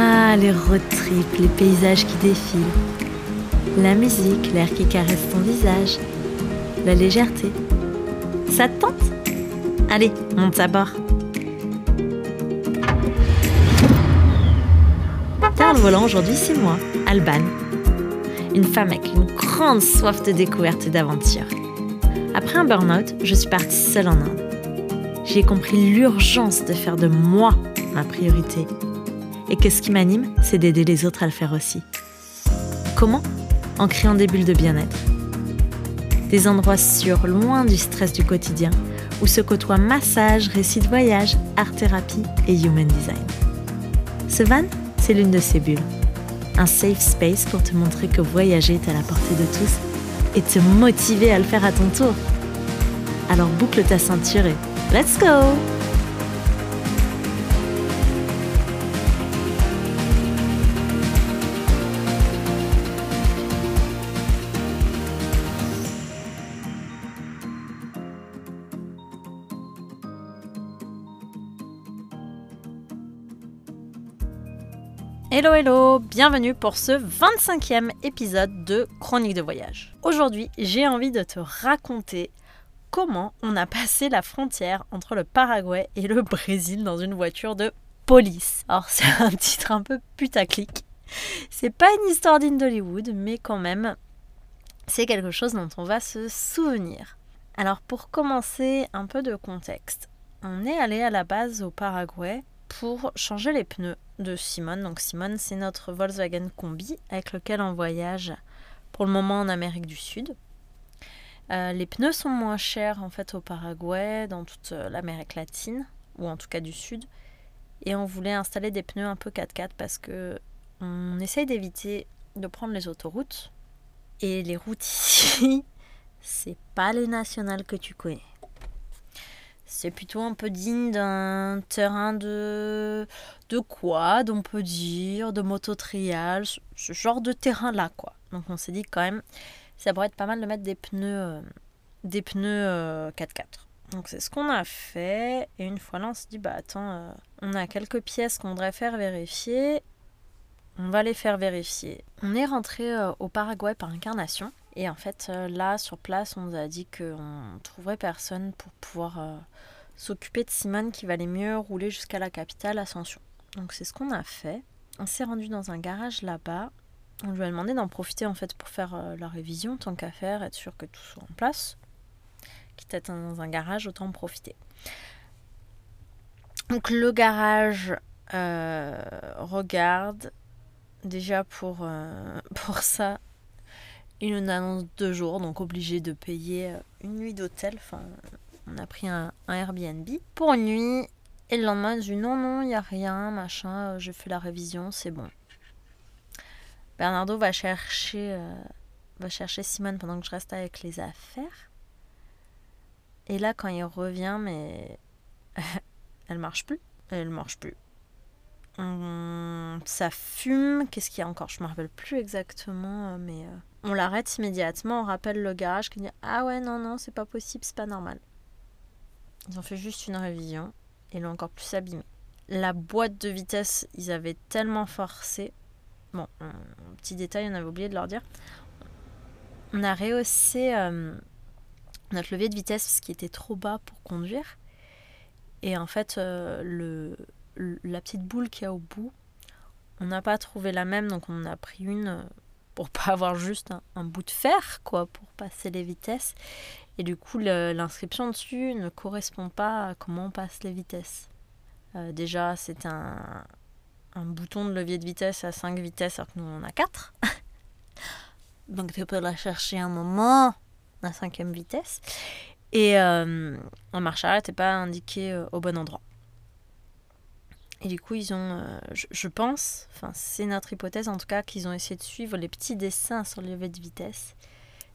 Ah, les road trips, les paysages qui défilent. La musique, l'air qui caresse ton visage. La légèreté. Ça te tente? Allez, monte à bord. Derrière le volant aujourd'hui, c'est moi, Alban. Une femme avec une grande soif de découverte et d'aventure. Après un burn-out, je suis partie seule en Inde. J'ai compris l'urgence de faire de moi ma priorité. Et que ce qui m'anime, c'est d'aider les autres à le faire aussi. Comment? En créant des bulles de bien-être. Des endroits sûrs, loin du stress du quotidien, où se côtoient massage, récits de voyage, art-thérapie et human design. Ce van, c'est l'une de ces bulles. Un safe space pour te montrer que voyager est à la portée de tous et te motiver à le faire à ton tour. Alors boucle ta ceinture et let's go Hello hello, bienvenue pour ce 25e épisode de Chronique de voyage. Aujourd'hui, j'ai envie de te raconter comment on a passé la frontière entre le Paraguay et le Brésil dans une voiture de police. Alors c'est un titre un peu putaclic. C'est pas une histoire d'Hollywood, mais quand même, c'est quelque chose dont on va se souvenir. Alors pour commencer, un peu de contexte. On est allé à la base au Paraguay pour changer les pneus de Simone. Donc Simone, c'est notre Volkswagen Combi avec lequel on voyage pour le moment en Amérique du Sud. Euh, les pneus sont moins chers en fait au Paraguay, dans toute euh, l'Amérique latine, ou en tout cas du Sud. Et on voulait installer des pneus un peu 4x4 parce que on essaye d'éviter de prendre les autoroutes. Et les routes ici, c'est pas les nationales que tu connais. C'est plutôt un peu digne d'un terrain de, de quad, on peut dire, de moto-trial, ce genre de terrain-là, quoi. Donc on s'est dit quand même, ça pourrait être pas mal de mettre des pneus, euh, des pneus 4x4. Euh, Donc c'est ce qu'on a fait. Et une fois là, on s'est dit, bah attends, euh, on a quelques pièces qu'on voudrait faire vérifier. On va les faire vérifier. On est rentré au Paraguay par incarnation. Et en fait, euh, là, sur place, on nous a dit qu'on ne trouverait personne pour pouvoir euh, s'occuper de Simone qui valait mieux rouler jusqu'à la capitale, Ascension. Donc c'est ce qu'on a fait. On s'est rendu dans un garage là-bas. On lui a demandé d'en profiter en fait pour faire euh, la révision, tant qu'à faire, être sûr que tout soit en place. Quitte à être dans un garage, autant en profiter. Donc le garage regarde. Déjà pour, pour ça, il nous annonce deux jours, donc obligé de payer euh, une nuit d'hôtel. Enfin, on a pris un, Airbnb pour une nuit. Et le lendemain, il dit non, non, il n'y a rien, machin, euh, je fais la révision, c'est bon. Bernardo va chercher, euh, va chercher Simone pendant que je reste avec les affaires. Et là, quand il revient, mais elle marche plus. Elle marche plus. Ça fume. Qu'est-ce qu'il y a encore? Je me rappelle plus exactement, mais on l'arrête immédiatement, on rappelle le garage qui dit Ah ouais, non, non, c'est pas possible, c'est pas normal. Ils ont fait juste une révision et l'ont encore plus abîmé. La boîte de vitesse, ils avaient tellement forcé. Bon, petit détail, on avait oublié de leur dire. On a rehaussé euh, notre levier de vitesse parce qu'il était trop bas pour conduire. Et en fait, euh, la petite boule qu'il y a au bout, on n'a pas trouvé la même, donc on a pris une pour pas avoir juste un, bout de fer quoi pour passer les vitesses. Et du coup l'inscription dessus ne correspond pas à comment on passe les vitesses. Euh, déjà c'est un, un bouton de levier de vitesse à 5 vitesses alors que nous on a 4 donc tu peux la chercher un moment à cinquième vitesse. Et euh, en marche arrière t'es pas indiqué euh, au bon endroit et du coup, ils ont, euh, je, pense, enfin c'est notre hypothèse en tout cas, qu'ils ont essayé de suivre les petits dessins sur le levier de vitesse.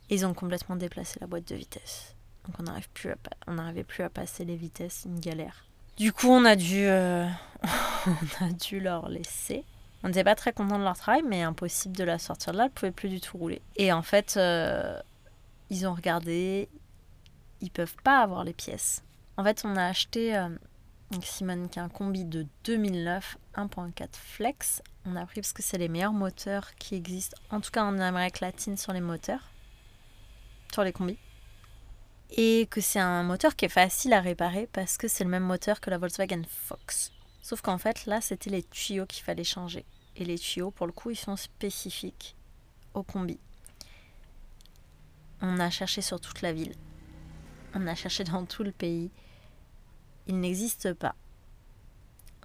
Et ils ont complètement déplacé la boîte de vitesse. Donc on n'arrive plus à, on n'arrivait plus à passer les vitesses, une galère. Du coup, on a dû, euh, on a dû leur laisser. On n'était pas très content de leur travail, mais impossible de la sortir de là. Elle pouvait plus du tout rouler. Et en fait, euh, ils ont regardé. Ils peuvent pas avoir les pièces. En fait, on a acheté donc Simone qui a un combi de 2009 1.4 flex On a appris parce que c'est les meilleurs moteurs qui existent, en tout cas en Amérique latine, sur les moteurs, sur les combis. Et que c'est un moteur qui est facile à réparer parce que c'est le même moteur que la Volkswagen Fox. Sauf qu'en fait, là, c'était les tuyaux qu'il fallait changer. Et les tuyaux, pour le coup, ils sont spécifiques au combi. On a cherché sur toute la ville. On a cherché dans tout le pays. Il n'existe pas.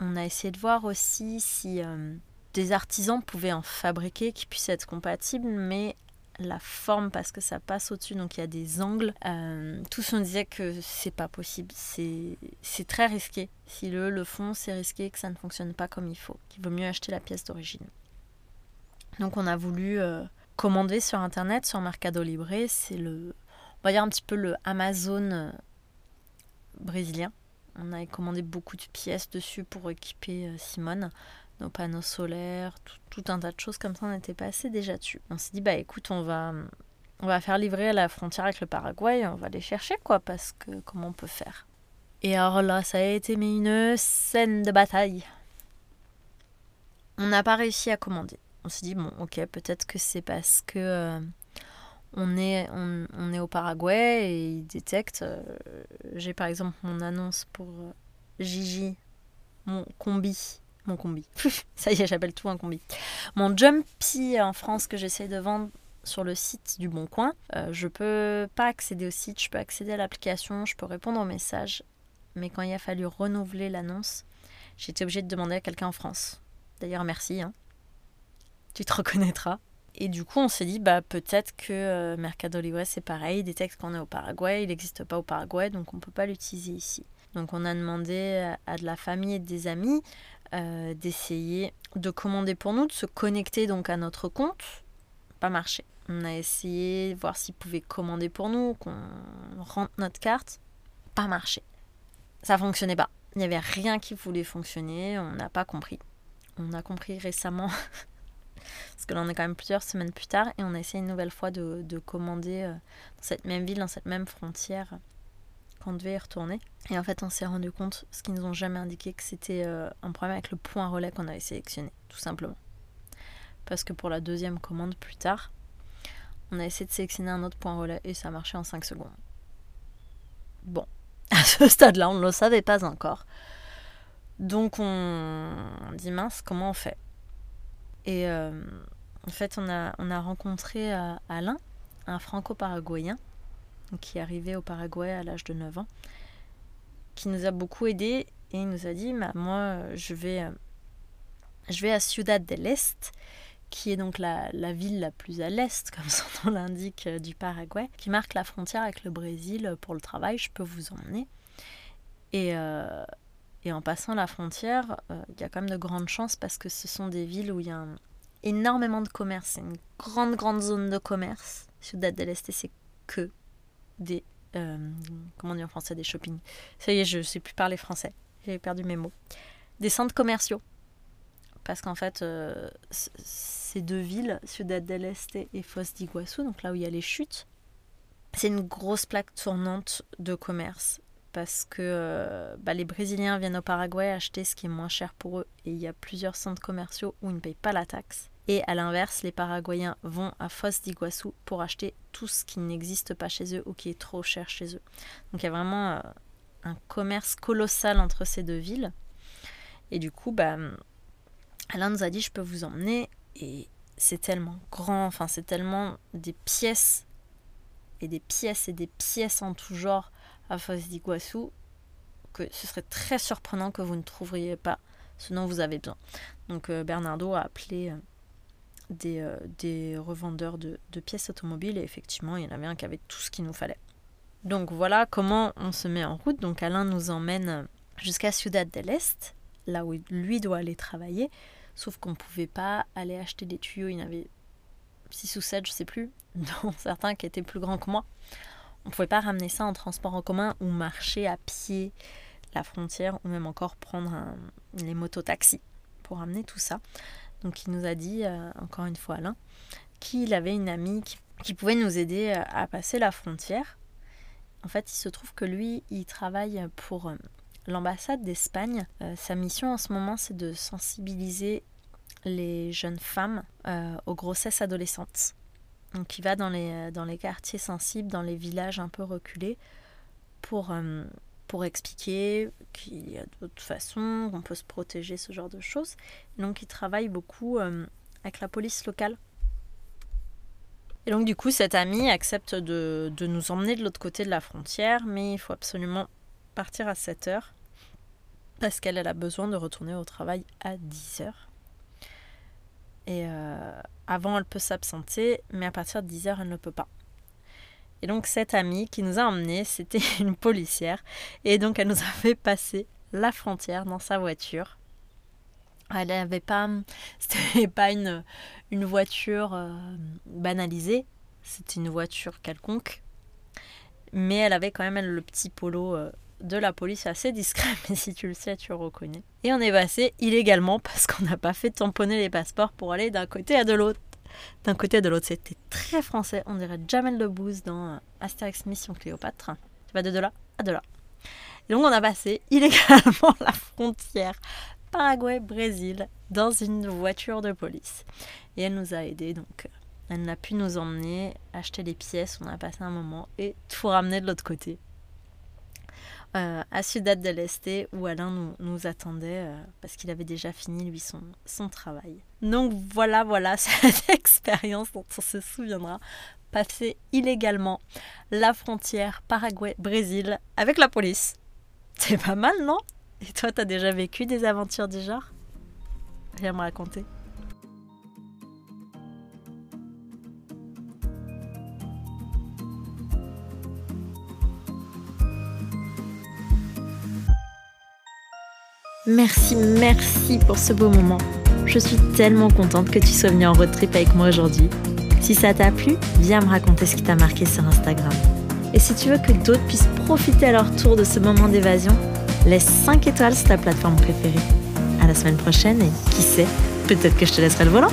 On a essayé de voir aussi si euh, des artisans pouvaient en fabriquer qui puissent être compatibles, mais la forme parce que ça passe au-dessus, donc il y a des angles. Euh, tous on disait que c'est pas possible, c'est très risqué. Si le le font, c'est risqué que ça ne fonctionne pas comme il faut, qu'il vaut mieux acheter la pièce d'origine. Donc on a voulu euh, commander sur internet, sur Mercado Libre, c'est le, on va dire un petit peu le Amazon brésilien. On a commandé beaucoup de pièces dessus pour équiper Simone nos panneaux solaires, tout, un tas de choses comme ça, on était passé déjà dessus. On s'est dit, bah écoute, on va, on va faire livrer à la frontière avec le Paraguay, on va les chercher, quoi, parce que comment on peut faire? Et alors là, ça a été mais une scène de bataille. On n'a pas réussi à commander. On s'est dit, bon, ok, peut-être que c'est parce que euh, on, est, on, est au Paraguay et ils détectent. Euh, j'ai par exemple mon annonce pour euh, Gigi, mon combi mon combi. Ça y est, j'appelle tout un combi. Mon Jumpy en France que j'essaie de vendre sur le site du Bon Coin. Euh, je peux pas accéder au site, je peux accéder à l'application, je peux répondre aux messages. Mais quand il a fallu renouveler l'annonce, j'étais obligée de demander à quelqu'un en France. D'ailleurs, merci. Hein. Tu te reconnaîtras. Et du coup, on s'est dit, bah, peut-être que euh, Mercado c'est pareil. Il détecte qu'on est au Paraguay. Il n'existe pas au Paraguay, donc on ne peut pas l'utiliser ici. Donc on a demandé à de la famille et des amis euh, d'essayer de commander pour nous, de se connecter donc à notre compte. Pas marché. On a essayé de voir s'ils pouvaient commander pour nous, qu'on rentre notre carte. Pas marché. Ça fonctionnait pas. Il n'y avait rien qui voulait fonctionner. On n'a pas compris. On a compris récemment. parce que là, on est quand même plusieurs semaines plus tard. Et on a essayé une nouvelle fois de, de commander euh, dans cette même ville, dans cette même frontière qu'on devait y retourner. Et en fait, on s'est rendu compte, ce qu'ils nous ont jamais indiqué, que c'était euh, un problème avec le point relais qu'on avait sélectionné, tout simplement. Parce que pour la deuxième commande plus tard, on a essayé de sélectionner un autre point relais et ça a marché en 5 secondes. Bon, à ce stade-là, on ne le savait pas encore. Donc on dit mince, comment on fait? Et euh, en fait, on a, on a rencontré euh, Alain, un franco-paraguayen, qui est arrivé au Paraguay à l'âge de 9 ans, qui nous a beaucoup aidé et il nous a dit bah, Moi, je vais, euh, je vais à Ciudad del Este, qui est donc la, la ville la plus à l'est, comme son nom l'indique, du Paraguay, qui marque la frontière avec le Brésil pour le travail. Je peux vous emmener. Et, et en passant la frontière, il y a quand même de grandes chances parce que ce sont des villes où il y a énormément de commerce. C'est une grande, grande zone de commerce. Ciudad del Este, c'est que des. Euh, comment on dit en français Des shopping. Ça y est, je ne sais plus parler français. J'ai perdu mes mots. Des centres commerciaux. Parce qu'en fait, euh, ces deux villes, Ciudad del Este et Foz d'Iguaçu, donc là où il y a les chutes, c'est une grosse plaque tournante de commerce. Parce que euh, bah, les Brésiliens viennent au Paraguay acheter ce qui est moins cher pour eux. Et il y a plusieurs centres commerciaux où ils ne payent pas la taxe. Et à l'inverse, les Paraguayens vont à Foz d'Iguaçu pour acheter tout ce qui n'existe pas chez eux ou qui est trop cher chez eux. Donc il y a vraiment euh, un commerce colossal entre ces deux villes. Et du coup, bah, Alain nous a dit je peux vous emmener. Et c'est tellement grand, enfin c'est tellement des pièces et des pièces et des pièces en tout genre à Foz d'Iguaçu que ce serait très surprenant que vous ne trouveriez pas ce dont vous avez besoin. Donc euh, Bernardo a appelé euh, des, euh, des revendeurs de, pièces automobiles et effectivement il y en avait un qui avait tout ce qu'il nous fallait. Donc voilà comment on se met en route. Donc Alain nous emmène jusqu'à Ciudad del Este, là où lui doit aller travailler, sauf qu'on ne pouvait pas aller acheter des tuyaux, il y en avait 6 ou 7, je sais plus, dont certains qui étaient plus grands que moi. On ne pouvait pas ramener ça en transport en commun ou marcher à pied la frontière ou même encore prendre un, les mototaxis pour ramener tout ça. Donc il nous a dit, euh, encore une fois Alain, qu'il avait une amie qui, pouvait nous aider euh, à passer la frontière. En fait, il se trouve que lui, il travaille pour euh, l'ambassade d'Espagne. sa mission en ce moment, c'est de sensibiliser les jeunes femmes aux grossesses adolescentes. Donc il va dans les, dans les quartiers sensibles, dans les villages un peu reculés, pour, pour expliquer qu'il y a d'autres façons, qu'on peut se protéger, ce genre de choses. donc il travaille beaucoup avec la police locale. Et donc du coup, cette amie accepte de, de nous emmener de l'autre côté de la frontière, mais il faut absolument partir à 7 heures parce qu'elle a besoin de retourner au travail à 10 heures. Et euh, avant, elle peut s'absenter, mais à partir de 10 heures, elle ne peut pas. Et donc cette amie qui nous a emmenés, c'était une policière. Et donc elle nous a fait passer la frontière dans sa voiture. Elle n'avait pas, c'était pas une, une voiture euh, banalisée, c'était une voiture quelconque. Mais elle avait quand même le petit polo euh, de la police assez discret, mais si tu le sais, tu reconnais. Et on est passé illégalement parce qu'on n'a pas fait tamponner les passeports pour aller d'un côté à de l'autre. D'un côté à de l'autre, c'était très français. On dirait Jamel Debbouze dans euh, Astérix Mission Cléopâtre. Tu vas de là à de là. Et donc on a passé illégalement la frontière Paraguay-Brésil dans une voiture de police. Et elle nous a aidés, donc euh, elle a pu nous emmener, acheter les pièces, on a passé un moment et tout ramener de l'autre côté. Euh, à Ciudad del Este où Alain nous, attendait euh, parce qu'il avait déjà fini lui son, son travail. Donc voilà, voilà cette expérience dont on se souviendra. Passer illégalement la frontière Paraguay-Brésil avec la police. C'est pas mal, non? Et toi, t'as déjà vécu des aventures du genre? Viens me raconter. Merci, merci pour ce beau moment. Je suis tellement contente que tu sois venu en road trip avec moi aujourd'hui. Si ça t'a plu, viens me raconter ce qui t'a marqué sur Instagram. Et si tu veux que d'autres puissent profiter à leur tour de ce moment d'évasion, laisse 5 étoiles sur ta plateforme préférée. À la semaine prochaine et qui sait, peut-être que je te laisserai le volant.